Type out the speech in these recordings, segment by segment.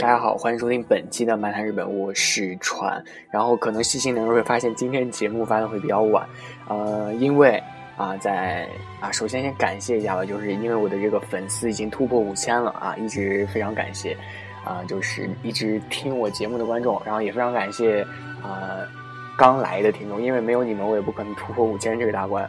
大家好，欢迎收听本期的《漫谈日本》，我是川。然后可能细心的人会发现，今天节目发的会比较晚，呃，因为啊，在啊，首先先感谢一下吧，就是因为我的这个粉丝已经突破五千了啊，一直非常感谢啊，就是一直听我节目的观众，然后也非常感谢啊刚来的听众，因为没有你们，我也不可能突破五千这个大关。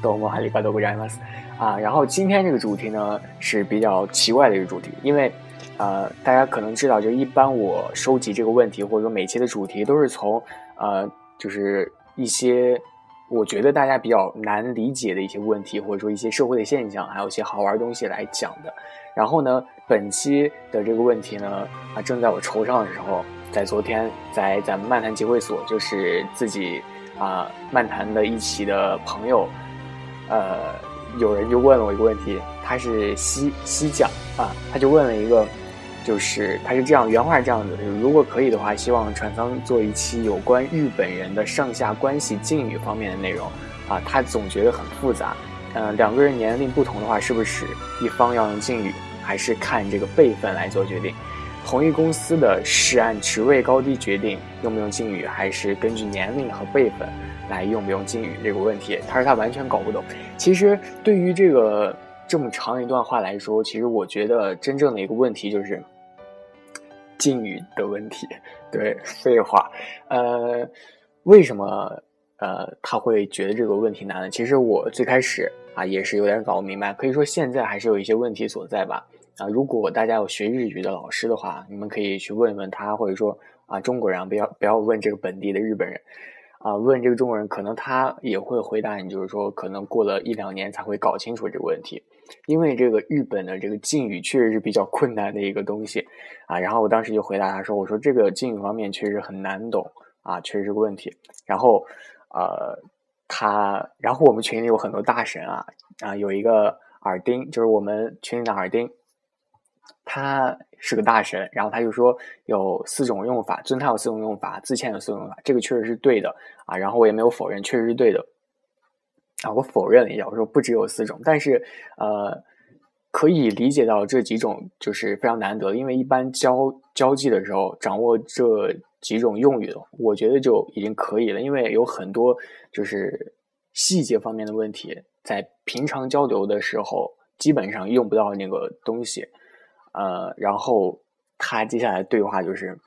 多么哈利巴多不扎马斯啊！然后今天这个主题呢是比较奇怪的一个主题，因为。呃，大家可能知道，就一般我收集这个问题，或者说每期的主题，都是从呃，就是一些我觉得大家比较难理解的一些问题，或者说一些社会的现象，还有一些好玩的东西来讲的。然后呢，本期的这个问题呢，啊，正在我筹上的时候，在昨天，在咱们漫谈集会所，就是自己啊漫谈的一起的朋友，呃，有人就问了我一个问题，他是西西讲啊，他就问了一个。就是他是这样，原话是这样子就是：如果可以的话，希望船舱做一期有关日本人的上下关系敬语方面的内容。啊，他总觉得很复杂。嗯，两个人年龄不同的话，是不是一方要用敬语，还是看这个辈分来做决定？同一公司的是按职位高低决定用不用敬语，还是根据年龄和辈分来用不用敬语这个问题？他说他完全搞不懂。其实对于这个这么长一段话来说，其实我觉得真正的一个问题就是。敬语的问题，对，废话，呃，为什么呃他会觉得这个问题难呢？其实我最开始啊也是有点搞不明白，可以说现在还是有一些问题所在吧。啊，如果大家有学日语的老师的话，你们可以去问问他，或者说啊中国人不要不要问这个本地的日本人。啊，问这个中国人，可能他也会回答你，就是说，可能过了一两年才会搞清楚这个问题，因为这个日本的这个敬语确实是比较困难的一个东西啊。然后我当时就回答他说：“我说这个敬语方面确实很难懂啊，确实是个问题。”然后，呃，他，然后我们群里有很多大神啊啊，有一个耳钉，就是我们群里的耳钉。他是个大神，然后他就说有四种用法，尊他有四种用法，自谦有四种用法，这个确实是对的啊。然后我也没有否认，确实是对的啊。我否认了一下，我说不只有四种，但是呃，可以理解到这几种就是非常难得，因为一般交交际的时候掌握这几种用语，我觉得就已经可以了，因为有很多就是细节方面的问题，在平常交流的时候基本上用不到那个东西。呃，然后他接下来对话就是，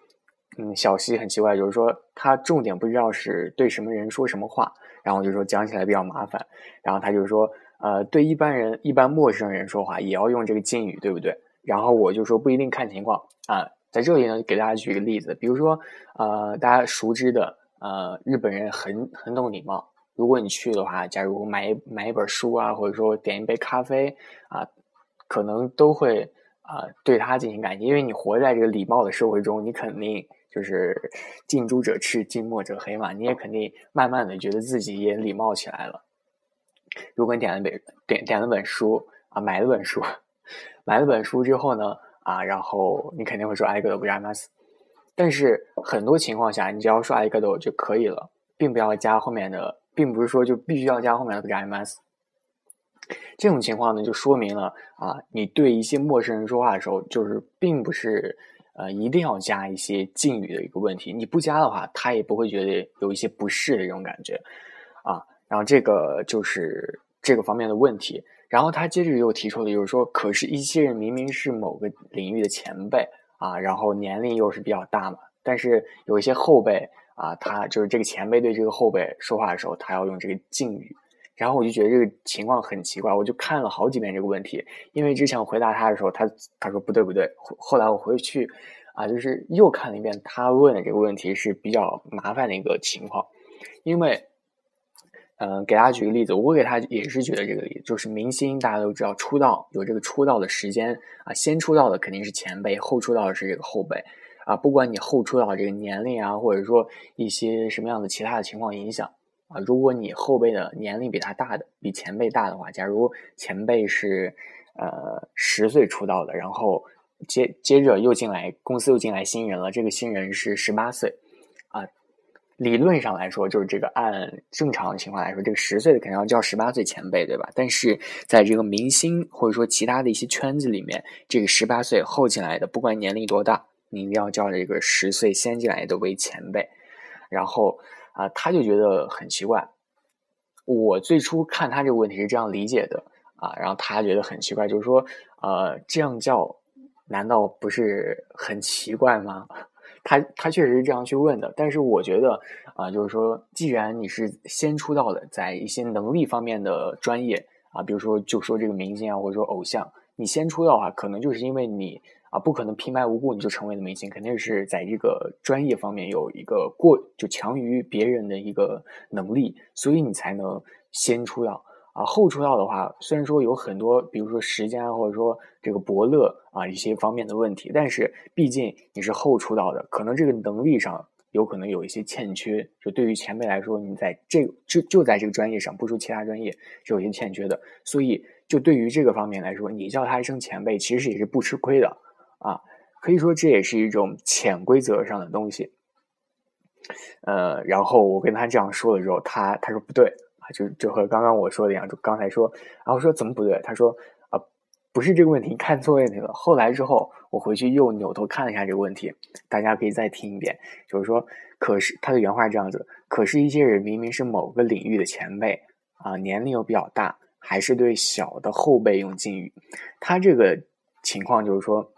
嗯，小西很奇怪，就是说他重点不知道是对什么人说什么话，然后就说讲起来比较麻烦，然后他就说，呃，对一般人、一般陌生人说话也要用这个敬语，对不对？然后我就说不一定看情况啊，在这里呢，给大家举个例子，比如说，呃，大家熟知的，呃，日本人很很懂礼貌，如果你去的话，假如买买一本书啊，或者说点一杯咖啡啊，可能都会。啊，对他进行感激，因为你活在这个礼貌的社会中，你肯定就是近朱者赤，近墨者黑嘛，你也肯定慢慢的觉得自己也礼貌起来了。如果你点了本点点了本书啊，买了本书，买了本书之后呢，啊，然后你肯定会说挨个都不加 MS，但是很多情况下，你只要说挨个都就可以了，并不要加后面的，并不是说就必须要加后面的不加 MS。这种情况呢，就说明了啊，你对一些陌生人说话的时候，就是并不是呃一定要加一些敬语的一个问题。你不加的话，他也不会觉得有一些不适的这种感觉啊。然后这个就是这个方面的问题。然后他接着又提出了，就是说，可是一些人明明是某个领域的前辈啊，然后年龄又是比较大嘛，但是有一些后辈啊，他就是这个前辈对这个后辈说话的时候，他要用这个敬语。然后我就觉得这个情况很奇怪，我就看了好几遍这个问题，因为之前我回答他的时候，他他说不对不对，后来我回去啊，就是又看了一遍他问的这个问题是比较麻烦的一个情况，因为嗯，给大家举个例子，我给他也是举的这个例子，就是明星大家都知道出道有这个出道的时间啊，先出道的肯定是前辈，后出道的是这个后辈啊，不管你后出道这个年龄啊，或者说一些什么样的其他的情况影响。啊，如果你后辈的年龄比他大的，比前辈大的话，假如前辈是呃十岁出道的，然后接接着又进来公司又进来新人了，这个新人是十八岁，啊，理论上来说就是这个按正常情况来说，这个十岁的肯定要叫十八岁前辈，对吧？但是在这个明星或者说其他的一些圈子里面，这个十八岁后进来的，不管年龄多大。你一定要叫这个十岁先进来的为前辈。然后啊，他就觉得很奇怪。我最初看他这个问题是这样理解的啊，然后他觉得很奇怪，就是说，呃，这样叫难道不是很奇怪吗？他他确实是这样去问的，但是我觉得啊，就是说，既然你是先出道的，在一些能力方面的专业啊，比如说就说这个明星啊，或者说偶像，你先出道的话，可能就是因为你。啊，不可能平白无故你就成为了明星，肯定是在这个专业方面有一个过就强于别人的一个能力，所以你才能先出道啊。后出道的话，虽然说有很多，比如说时间啊，或者说这个伯乐啊一些方面的问题，但是毕竟你是后出道的，可能这个能力上有可能有一些欠缺。就对于前辈来说，你在这就就在这个专业上，不说其他专业是有些欠缺的，所以就对于这个方面来说，你叫他一声前辈，其实也是不吃亏的。啊，可以说这也是一种潜规则上的东西。呃，然后我跟他这样说了之后，他他说不对啊，就就和刚刚我说的一样，就刚才说，然后说怎么不对？他说啊，不是这个问题，看错问题了。后来之后，我回去又扭头看了一下这个问题，大家可以再听一遍。就是说，可是他的原话这样子，可是一些人明明是某个领域的前辈啊，年龄又比较大，还是对小的后辈用敬语。他这个情况就是说。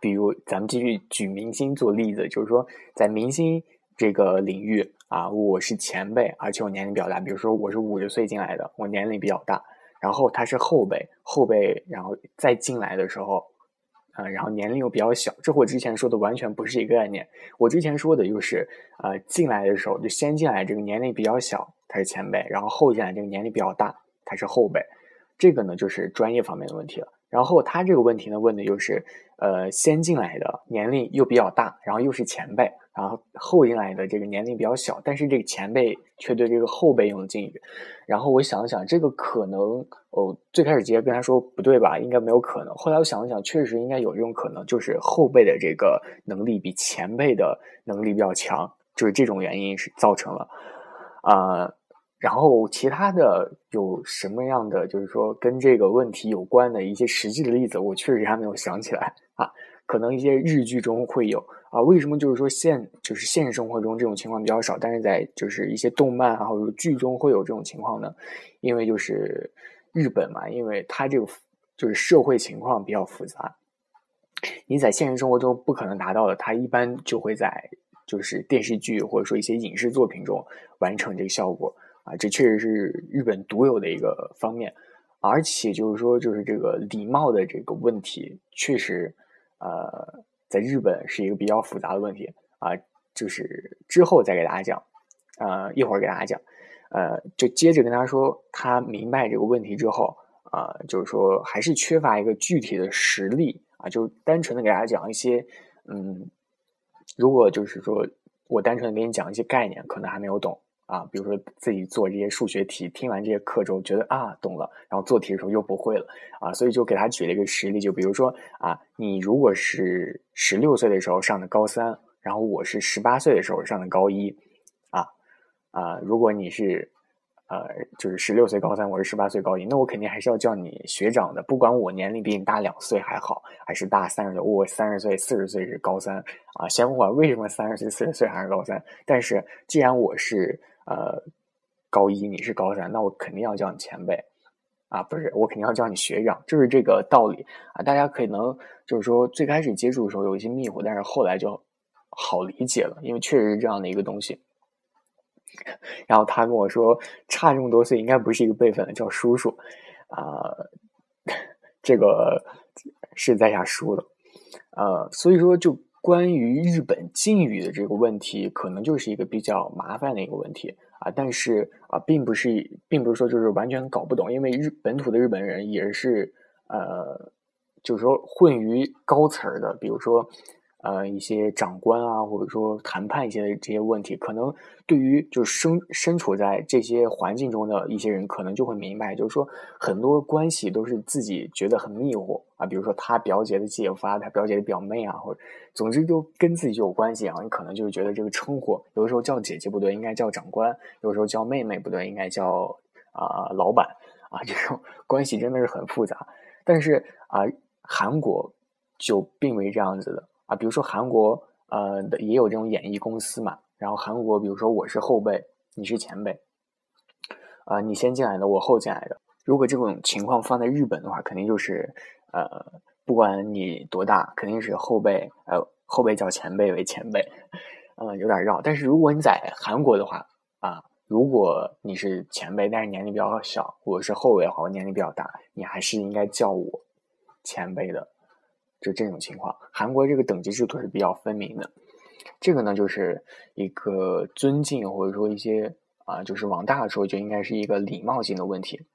比如，咱们继续举明星做例子，就是说，在明星这个领域啊，我是前辈，而且我年龄比较大。比如说，我是五十岁进来的，我年龄比较大，然后他是后辈，后辈，然后再进来的时候，啊，然后年龄又比较小，这和我之前说的完全不是一个概念。我之前说的就是，呃，进来的时候就先进来这个年龄比较小，他是前辈，然后后进来这个年龄比较大，他是后辈，这个呢就是专业方面的问题了。然后他这个问题呢问的就是，呃，先进来的年龄又比较大，然后又是前辈，然后后进来的这个年龄比较小，但是这个前辈却对这个后辈用敬语。然后我想了想，这个可能，哦，最开始直接跟他说不对吧，应该没有可能。后来我想了想，确实应该有这种可能，就是后辈的这个能力比前辈的能力比较强，就是这种原因是造成了，啊。然后其他的有什么样的，就是说跟这个问题有关的一些实际的例子，我确实还没有想起来啊。可能一些日剧中会有啊。为什么就是说现就是现实生活中这种情况比较少，但是在就是一些动漫啊或者剧中会有这种情况呢？因为就是日本嘛，因为它这个就是社会情况比较复杂，你在现实生活中不可能达到的，它一般就会在就是电视剧或者说一些影视作品中完成这个效果。啊，这确实是日本独有的一个方面，而且就是说，就是这个礼貌的这个问题，确实，呃，在日本是一个比较复杂的问题啊。就是之后再给大家讲，呃，一会儿给大家讲，呃，就接着跟他说，他明白这个问题之后，啊，就是说还是缺乏一个具体的实例啊，就单纯的给大家讲一些，嗯，如果就是说我单纯的给你讲一些概念，可能还没有懂。啊，比如说自己做这些数学题，听完这些课之后觉得啊懂了，然后做题的时候又不会了啊，所以就给他举了一个实例，就比如说啊，你如果是十六岁的时候上的高三，然后我是十八岁的时候上的高一，啊啊，如果你是。呃，就是十六岁高三，我是十八岁高一，那我肯定还是要叫你学长的，不管我年龄比你大两岁还好，还是大三十岁，我三十岁、四十岁是高三啊，先不管为什么三十岁、四十岁还是高三，但是既然我是呃高一，你是高三，那我肯定要叫你前辈啊，不是，我肯定要叫你学长，就是这个道理啊。大家可能就是说最开始接触的时候有一些迷糊，但是后来就好理解了，因为确实是这样的一个东西。然后他跟我说，差这么多岁，应该不是一个辈分的，叫叔叔，啊，这个是在下输了，呃，所以说就关于日本敬语的这个问题，可能就是一个比较麻烦的一个问题啊，但是啊，并不是，并不是说就是完全搞不懂，因为日本土的日本人也是，呃，就是说混于高层的，比如说。呃，一些长官啊，或者说谈判一些这些问题，可能对于就是身身处在这些环境中的一些人，可能就会明白，就是说很多关系都是自己觉得很迷糊啊。比如说他表姐的姐夫啊，他表姐的表妹啊，或者总之就跟自己就有关系啊。你可能就是觉得这个称呼，有的时候叫姐姐不对，应该叫长官；有时候叫妹妹不对，应该叫啊老板啊。这种关系真的是很复杂。但是啊，韩国就并没这样子的。啊，比如说韩国呃也有这种演艺公司嘛，然后韩国比如说我是后辈，你是前辈，啊，你先进来的，我后进来的。如果这种情况放在日本的话，肯定就是呃，不管你多大，肯定是后辈呃后辈叫前辈为前辈，嗯，有点绕。但是如果你在韩国的话啊。如果你是前辈，但是年龄比较小，我是后辈的话，我年龄比较大，你还是应该叫我前辈的，就这种情况。韩国这个等级制度是比较分明的，这个呢就是一个尊敬或者说一些啊，就是往大了说就应该是一个礼貌性的问题。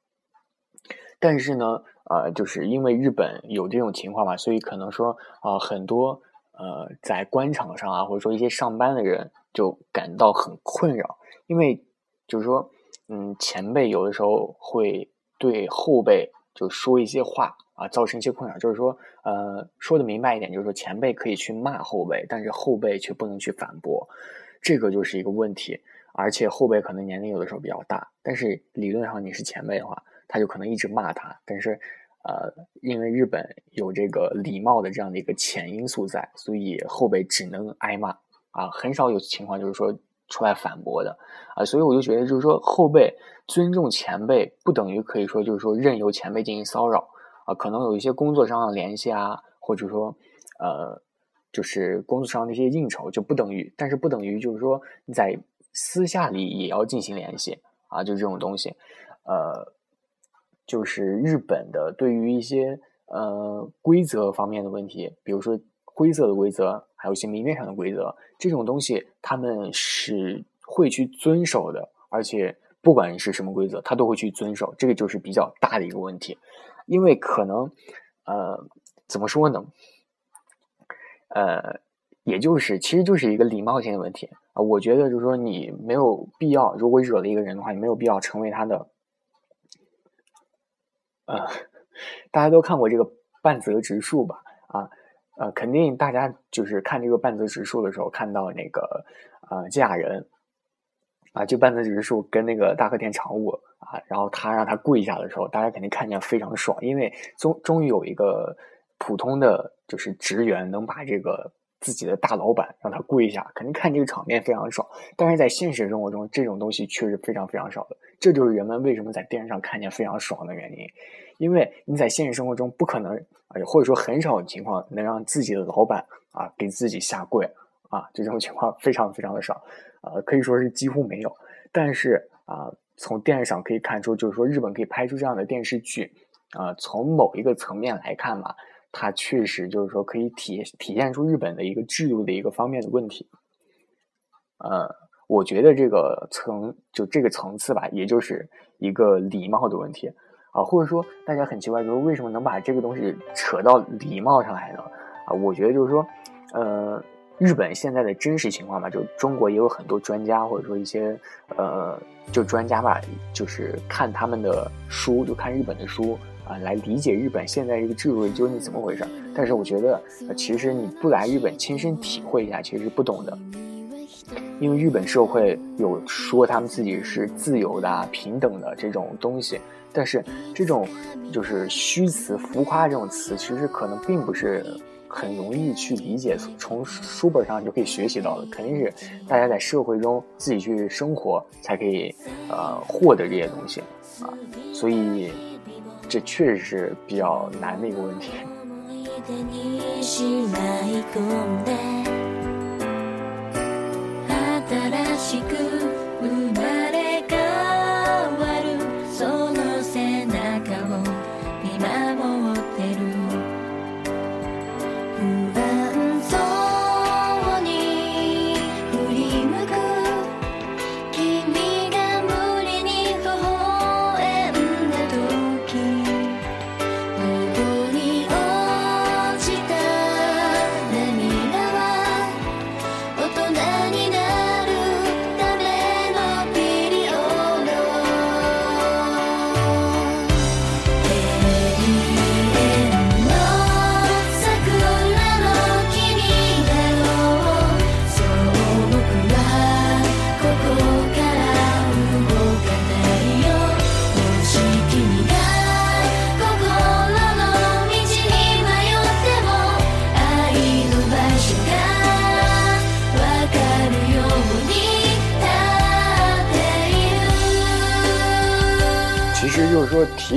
但是呢，呃，就是因为日本有这种情况嘛，所以可能说啊，很多呃在官场上啊，或者说一些上班的人就感到很困扰，因为。就是说，嗯，前辈有的时候会对后辈就说一些话啊，造成一些困扰。就是说，呃，说的明白一点，就是说前辈可以去骂后辈，但是后辈却不能去反驳，这个就是一个问题。而且后辈可能年龄有的时候比较大，但是理论上你是前辈的话，他就可能一直骂他。但是，呃，因为日本有这个礼貌的这样的一个潜因素在，所以后辈只能挨骂啊，很少有情况就是说。出来反驳的啊，所以我就觉得，就是说后辈尊重前辈，不等于可以说就是说任由前辈进行骚扰啊。可能有一些工作上的联系啊，或者说呃，就是工作上的一些应酬，就不等于，但是不等于就是说你在私下里也要进行联系啊，就这种东西。呃，就是日本的对于一些呃规则方面的问题，比如说灰色的规则。还有一些明面上的规则，这种东西他们是会去遵守的，而且不管是什么规则，他都会去遵守。这个就是比较大的一个问题，因为可能，呃，怎么说呢？呃，也就是其实就是一个礼貌性的问题啊。我觉得就是说，你没有必要，如果惹了一个人的话，你没有必要成为他的。呃，大家都看过这个半泽直树吧？啊。呃，肯定大家就是看这个半泽直树的时候，看到那个呃金雅人啊，就半泽直树跟那个大和田常务啊，然后他让他跪下的时候，大家肯定看见非常爽，因为终终于有一个普通的就是职员能把这个自己的大老板让他跪下，肯定看这个场面非常爽。但是在现实生活中，这种东西确实非常非常少的，这就是人们为什么在电视上看见非常爽的原因。因为你在现实生活中不可能啊，或者说很少情况能让自己的老板啊给自己下跪啊，这种情况非常非常的少，呃，可以说是几乎没有。但是啊，从电视上可以看出，就是说日本可以拍出这样的电视剧啊，从某一个层面来看嘛，它确实就是说可以体体现出日本的一个制度的一个方面的问题。呃，我觉得这个层就这个层次吧，也就是一个礼貌的问题。啊，或者说大家很奇怪，就是为什么能把这个东西扯到礼貌上来呢？啊，我觉得就是说，呃，日本现在的真实情况吧，就中国也有很多专家，或者说一些呃，就专家吧，就是看他们的书，就看日本的书啊，来理解日本现在这个制度究竟怎么回事。但是我觉得，其实你不来日本亲身体会一下，其实是不懂的，因为日本社会有说他们自己是自由的、平等的这种东西。但是这种就是虚词、浮夸这种词，其实可能并不是很容易去理解，从书本上就可以学习到的。肯定是大家在社会中自己去生活，才可以呃获得这些东西啊。所以这确实是比较难的一个问题。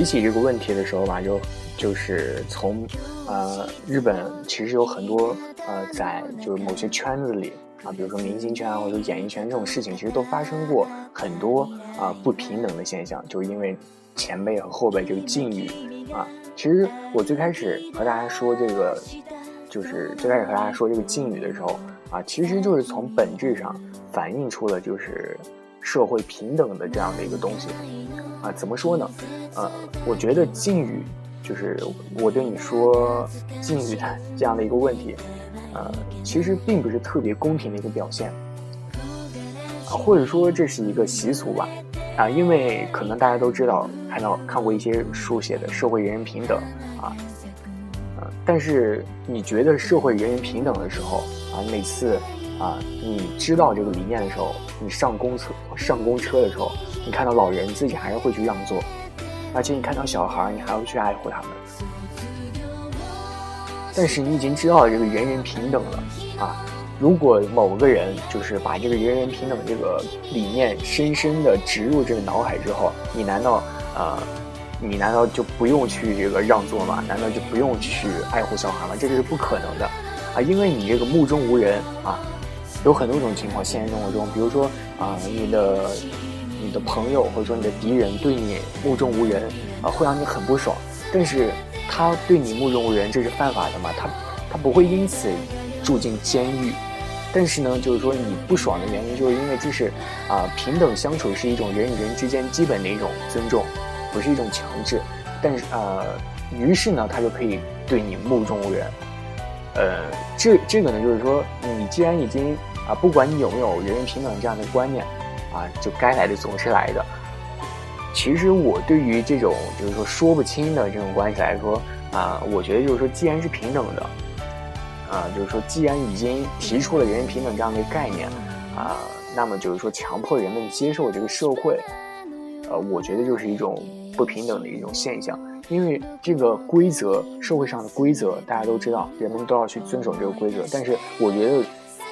提起这个问题的时候吧，就就是从呃日本其实有很多呃在就是某些圈子里啊，比如说明星圈啊或者演艺圈这种事情，其实都发生过很多啊不平等的现象，就是因为前辈和后辈这个境遇啊。其实我最开始和大家说这个，就是最开始和大家说这个境遇的时候啊，其实就是从本质上反映出了就是社会平等的这样的一个东西。啊，怎么说呢？呃，我觉得敬语就是我对你说敬语的 这样的一个问题，呃，其实并不是特别公平的一个表现，啊，或者说这是一个习俗吧，啊，因为可能大家都知道，看到看过一些书写的社会人人平等，啊，呃，但是你觉得社会人人平等的时候，啊，每次啊，你知道这个理念的时候，你上公车上公车的时候。你看到老人，自己还是会去让座，而且你看到小孩，你还要去爱护他们。但是你已经知道这个人人平等了啊！如果某个人就是把这个人人平等这个理念深深的植入这个脑海之后，你难道呃，你难道就不用去这个让座吗？难道就不用去爱护小孩吗？这个是不可能的啊！因为你这个目中无人啊，有很多种情况，现实生活中，比如说啊，你的。你的朋友或者说你的敌人对你目中无人啊，会让你很不爽。但是他对你目中无人，这是犯法的嘛？他他不会因此住进监狱。但是呢，就是说你不爽的原因，就是因为这是啊平等相处是一种人与人之间基本的一种尊重，不是一种强制。但是呃，于是呢，他就可以对你目中无人。呃，这这个呢，就是说你既然已经啊，不管你有没有人人平等这样的观念。啊，就该来的总是来的。其实我对于这种就是说说不清的这种关系来说啊，我觉得就是说，既然是平等的，啊，就是说既然已经提出了人人平等这样的概念啊，那么就是说强迫人们接受这个社会，呃，我觉得就是一种不平等的一种现象。因为这个规则，社会上的规则大家都知道，人们都要去遵守这个规则。但是我觉得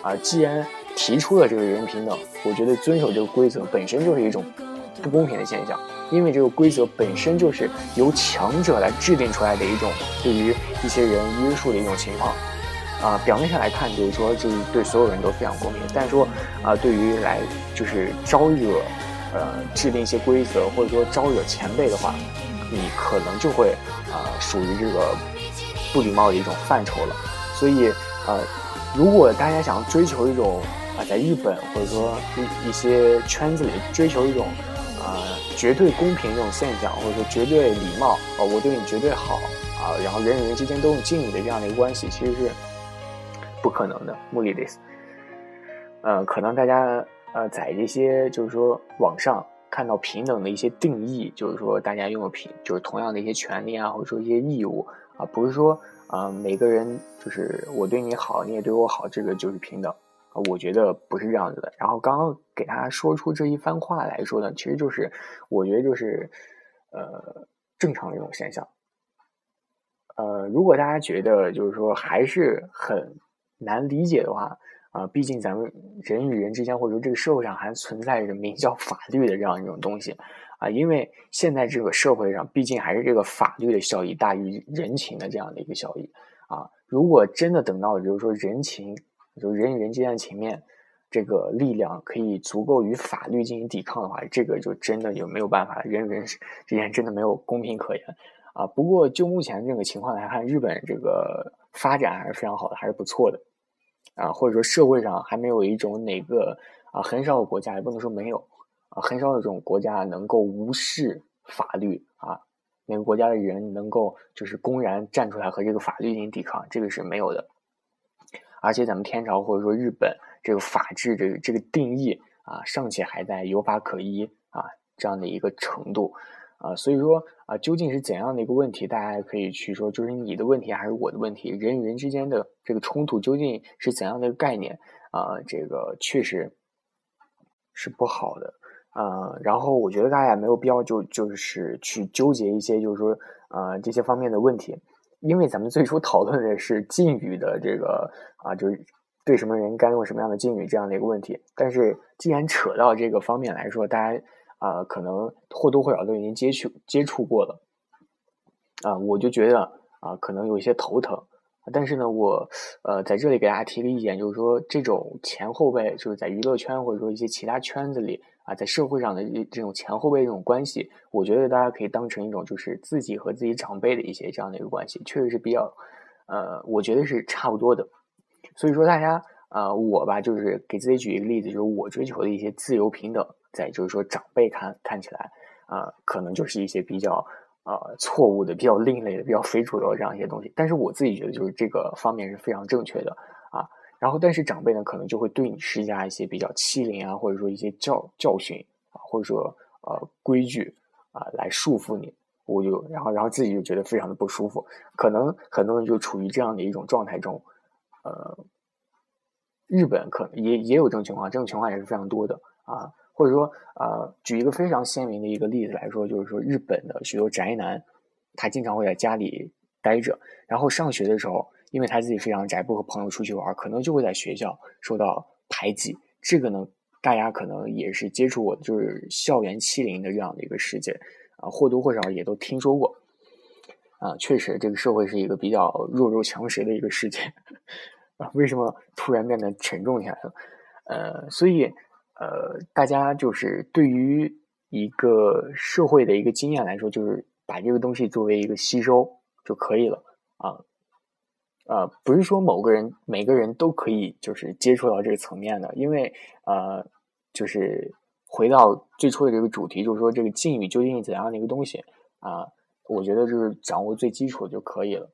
啊，既然提出了这个人平等，我觉得遵守这个规则本身就是一种不公平的现象，因为这个规则本身就是由强者来制定出来的一种对于一些人约束的一种情况，啊，表面上来看就是说这是对所有人都非常公平，但是说啊，对于来就是招惹，呃，制定一些规则或者说招惹前辈的话，你可能就会啊属于这个不礼貌的一种范畴了，所以呃，如果大家想追求一种。啊，在日本或者说一一些圈子里追求一种，啊绝对公平这种现象，或者说绝对礼貌，啊我对你绝对好，啊然后人与人之间都用敬语的这样的一个关系，其实是不可能的。穆里迪斯，呃，可能大家呃在这些就是说网上看到平等的一些定义，就是说大家拥有平就是同样的一些权利啊，或者说一些义务啊，不是说啊每个人就是我对你好，你也对我好，这个就是平等。我觉得不是这样子的。然后刚刚给大家说出这一番话来说呢，其实就是我觉得就是，呃，正常的一种现象。呃，如果大家觉得就是说还是很难理解的话，啊，毕竟咱们人与人之间或者说这个社会上还存在着名叫法律的这样一种东西，啊，因为现在这个社会上毕竟还是这个法律的效益大于人情的这样的一个效益，啊，如果真的等到就是说人情。就人与人之间的情面，这个力量可以足够与法律进行抵抗的话，这个就真的就没有办法，人与人之间真的没有公平可言啊。不过就目前这个情况来看，日本这个发展还是非常好的，还是不错的啊。或者说社会上还没有一种哪个啊，很少有国家也不能说没有啊，很少有这种国家能够无视法律啊，哪个国家的人能够就是公然站出来和这个法律进行抵抗，这个是没有的。而且咱们天朝或者说日本这个法治这个这个定义啊，尚且还在有法可依啊这样的一个程度啊，所以说啊，究竟是怎样的一个问题，大家可以去说，就是你的问题还是我的问题？人与人之间的这个冲突究竟是怎样的一个概念啊？这个确实是不好的啊。然后我觉得大家也没有必要就就是去纠结一些就是说啊这些方面的问题。因为咱们最初讨论的是敬语的这个啊，就是对什么人该用什么样的敬语这样的一个问题。但是既然扯到这个方面来说，大家啊，可能或多或少都已经接触接触过了，啊，我就觉得啊，可能有一些头疼。但是呢，我呃在这里给大家提个意见，就是说这种前后辈，就是在娱乐圈或者说一些其他圈子里啊，在社会上的这种前后辈这种关系，我觉得大家可以当成一种就是自己和自己长辈的一些这样的一个关系，确实是比较呃，我觉得是差不多的。所以说大家呃，我吧就是给自己举一个例子，就是我追求的一些自由平等，在就是说长辈看看起来啊，可能就是一些比较。呃，错误的、比较另类的、比较非主流这样一些东西，但是我自己觉得就是这个方面是非常正确的啊。然后，但是长辈呢，可能就会对你施加一些比较欺凌啊，或者说一些教教训啊，或者说呃规矩啊来束缚你。我就然后然后自己就觉得非常的不舒服。可能很多人就处于这样的一种状态中。呃，日本可能也也有这种情况，这种情况也是非常多的啊。或者说，呃，举一个非常鲜明的一个例子来说，就是说日本的许多宅男，他经常会在家里待着，然后上学的时候，因为他自己非常宅，不和朋友出去玩，可能就会在学校受到排挤。这个呢，大家可能也是接触过，就是校园欺凌的这样的一个事件，啊，或多或少也都听说过。啊，确实，这个社会是一个比较弱肉强食的一个世界。啊，为什么突然变得沉重起来了？呃，所以。呃，大家就是对于一个社会的一个经验来说，就是把这个东西作为一个吸收就可以了啊。呃，不是说某个人每个人都可以就是接触到这个层面的，因为呃，就是回到最初的这个主题，就是说这个敬语究竟是怎样的一个东西啊？我觉得就是掌握最基础的就可以了。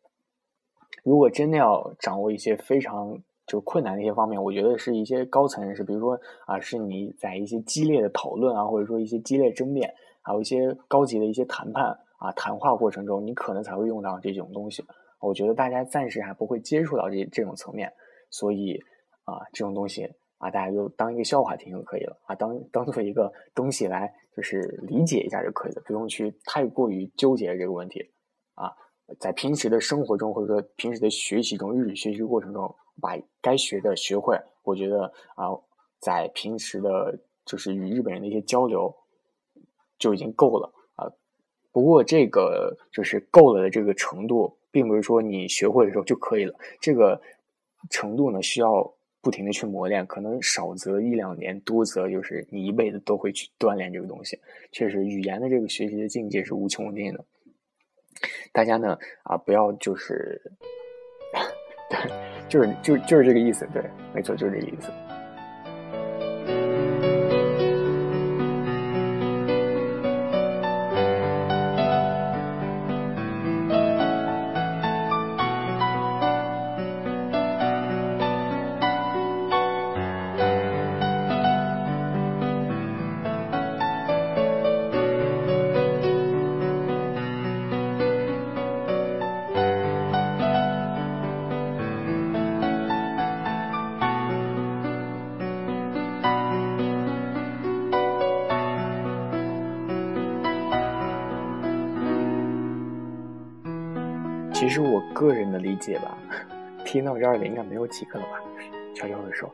如果真的要掌握一些非常。就困难的一些方面，我觉得是一些高层人士，比如说啊，是你在一些激烈的讨论啊，或者说一些激烈争辩，还有一些高级的一些谈判啊，谈话过程中，你可能才会用到这种东西。我觉得大家暂时还不会接触到这这种层面，所以啊，这种东西啊，大家就当一个笑话听就可以了啊，当当做一个东西来就是理解一下就可以了，不用去太过于纠结这个问题啊。在平时的生活中，或者说平时的学习中，日语学习过程中，把该学的学会，我觉得啊，在平时的，就是与日本人的一些交流，就已经够了啊。不过这个就是够了的这个程度，并不是说你学会的时候就可以了。这个程度呢，需要不停的去磨练，可能少则一两年，多则就是你一辈子都会去锻炼这个东西。确实，语言的这个学习的境界是无穷无尽的。大家呢啊，不要就是，对，就是就就是这个意思，对，没错，就是这个意思。其实我个人的理解吧，听到这儿的应该没有几个了吧？悄悄的说，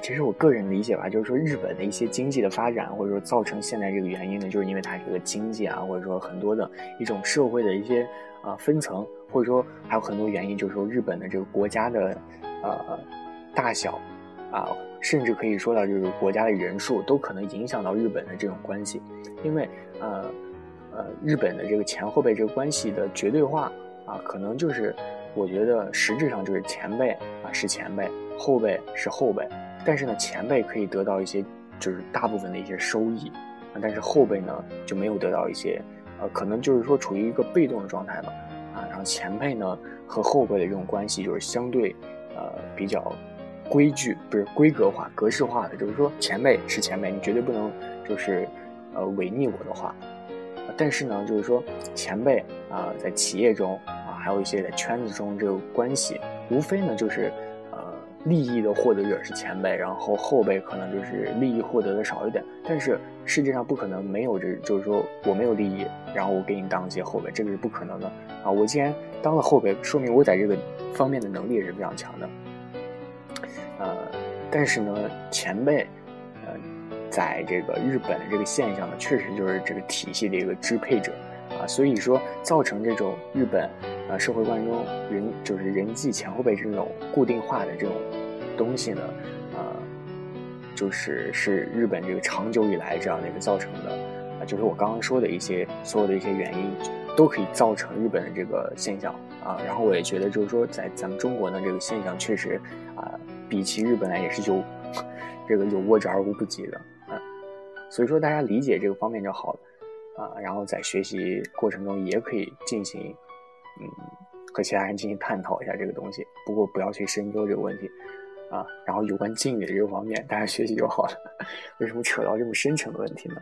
其实我个人理解吧，就是说日本的一些经济的发展，或者说造成现在这个原因呢，就是因为它这个经济啊，或者说很多的一种社会的一些呃分层，或者说还有很多原因，就是说日本的这个国家的呃大小啊，甚至可以说到就是国家的人数，都可能影响到日本的这种关系，因为呃呃日本的这个前后辈这个关系的绝对化。啊，可能就是，我觉得实质上就是前辈啊是前辈，后辈是后辈，但是呢，前辈可以得到一些，就是大部分的一些收益，啊，但是后辈呢就没有得到一些，呃，可能就是说处于一个被动的状态吧，啊，然后前辈呢和后辈的这种关系就是相对，呃，比较规矩，不是规格化、格式化的，就是说前辈是前辈，你绝对不能就是，呃，违逆我的话。但是呢，就是说前辈啊，在企业中，还有一些在圈子中这个关系，无非呢就是，呃，利益的获得者是前辈，然后后辈可能就是利益获得的少一点。但是世界上不可能没有这，就是说我没有利益，然后我给你当一些后辈，这个是不可能的啊！我既然当了后辈，说明我在这个方面的能力也是非常强的。呃，但是呢，前辈，呃，在这个日本的这个现象呢，确实就是这个体系的一个支配者啊，所以说造成这种日本啊社会观中人就是人际前后辈这种固定化的这种东西呢，呃，就是是日本这个长久以来这样的一个造成的。啊，就是我刚刚说的一些所有的一些原因都可以造成日本的这个现象。啊，然后我也觉得就是说在咱们中国呢这个现象确实啊，比起日本来也是有 这个有过之而无不及的。啊。所以说，大家理解这个方面就好了，啊，然后在学习过程中也可以进行，嗯，和其他人进行探讨一下这个东西。不过不要去深究这个问题，啊，然后有关敬语的这个方面，大家学习就好了。为什么扯到这么深沉的问题呢？